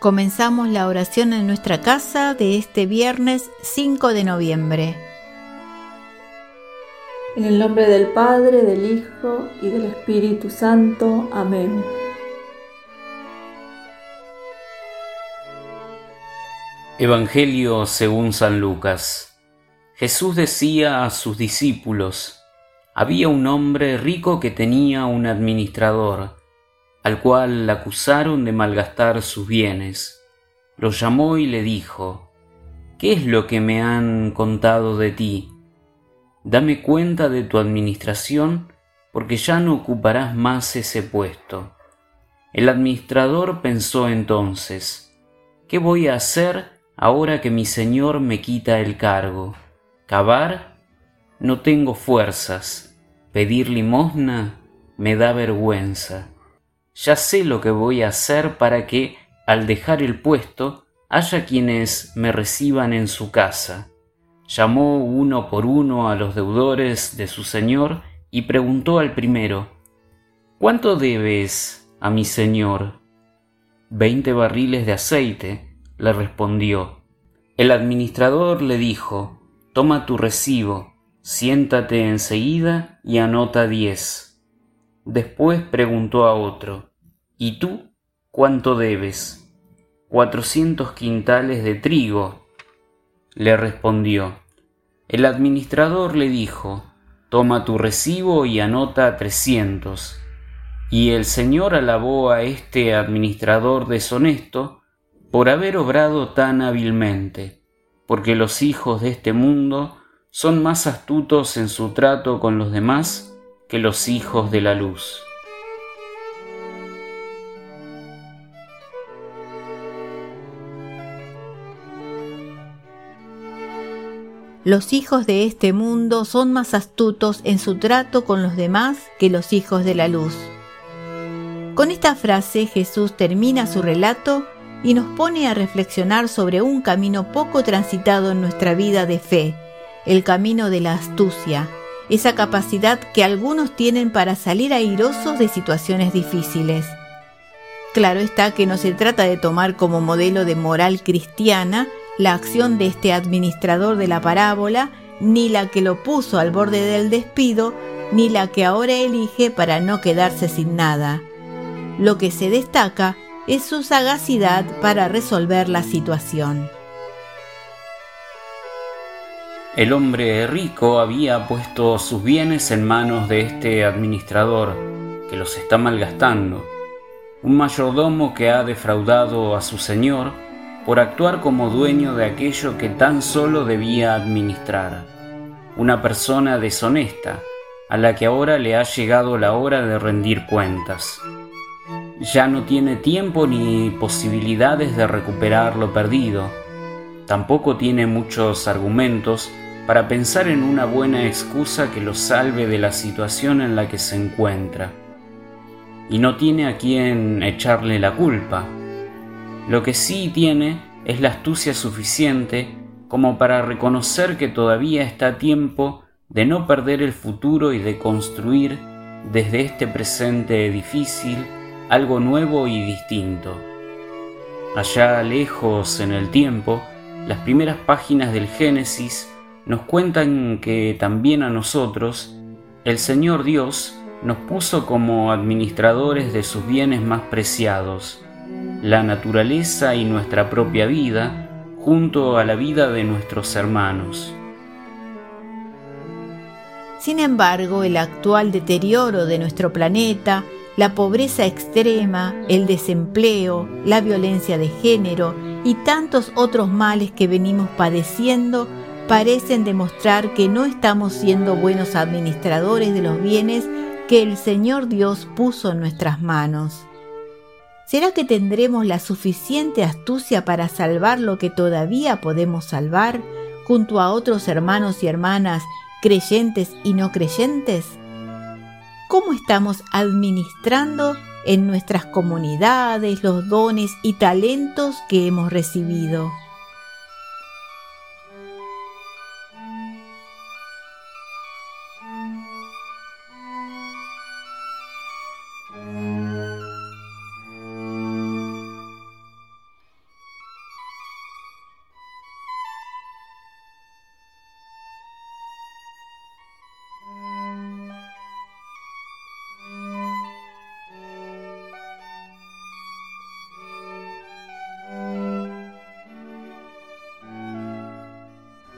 Comenzamos la oración en nuestra casa de este viernes 5 de noviembre. En el nombre del Padre, del Hijo y del Espíritu Santo. Amén. Evangelio según San Lucas. Jesús decía a sus discípulos, había un hombre rico que tenía un administrador al cual acusaron de malgastar sus bienes. Lo llamó y le dijo, ¿Qué es lo que me han contado de ti? Dame cuenta de tu administración, porque ya no ocuparás más ese puesto. El administrador pensó entonces, ¿qué voy a hacer ahora que mi señor me quita el cargo? ¿Cavar? No tengo fuerzas. Pedir limosna me da vergüenza ya sé lo que voy a hacer para que, al dejar el puesto, haya quienes me reciban en su casa. Llamó uno por uno a los deudores de su señor y preguntó al primero, ¿Cuánto debes a mi señor? Veinte barriles de aceite, le respondió. El administrador le dijo, Toma tu recibo, siéntate enseguida y anota diez. Después preguntó a otro, ¿Y tú cuánto debes? Cuatrocientos quintales de trigo. Le respondió. El administrador le dijo, Toma tu recibo y anota trescientos. Y el Señor alabó a este administrador deshonesto por haber obrado tan hábilmente, porque los hijos de este mundo son más astutos en su trato con los demás que los hijos de la luz. Los hijos de este mundo son más astutos en su trato con los demás que los hijos de la luz. Con esta frase Jesús termina su relato y nos pone a reflexionar sobre un camino poco transitado en nuestra vida de fe, el camino de la astucia, esa capacidad que algunos tienen para salir airosos de situaciones difíciles. Claro está que no se trata de tomar como modelo de moral cristiana la acción de este administrador de la parábola, ni la que lo puso al borde del despido, ni la que ahora elige para no quedarse sin nada. Lo que se destaca es su sagacidad para resolver la situación. El hombre rico había puesto sus bienes en manos de este administrador, que los está malgastando. Un mayordomo que ha defraudado a su señor por actuar como dueño de aquello que tan solo debía administrar. Una persona deshonesta, a la que ahora le ha llegado la hora de rendir cuentas. Ya no tiene tiempo ni posibilidades de recuperar lo perdido. Tampoco tiene muchos argumentos para pensar en una buena excusa que lo salve de la situación en la que se encuentra. Y no tiene a quien echarle la culpa lo que sí tiene es la astucia suficiente como para reconocer que todavía está a tiempo de no perder el futuro y de construir desde este presente difícil algo nuevo y distinto. Allá lejos en el tiempo, las primeras páginas del Génesis nos cuentan que también a nosotros el Señor Dios nos puso como administradores de sus bienes más preciados, la naturaleza y nuestra propia vida junto a la vida de nuestros hermanos. Sin embargo, el actual deterioro de nuestro planeta, la pobreza extrema, el desempleo, la violencia de género y tantos otros males que venimos padeciendo parecen demostrar que no estamos siendo buenos administradores de los bienes que el Señor Dios puso en nuestras manos. ¿Será que tendremos la suficiente astucia para salvar lo que todavía podemos salvar junto a otros hermanos y hermanas creyentes y no creyentes? ¿Cómo estamos administrando en nuestras comunidades los dones y talentos que hemos recibido?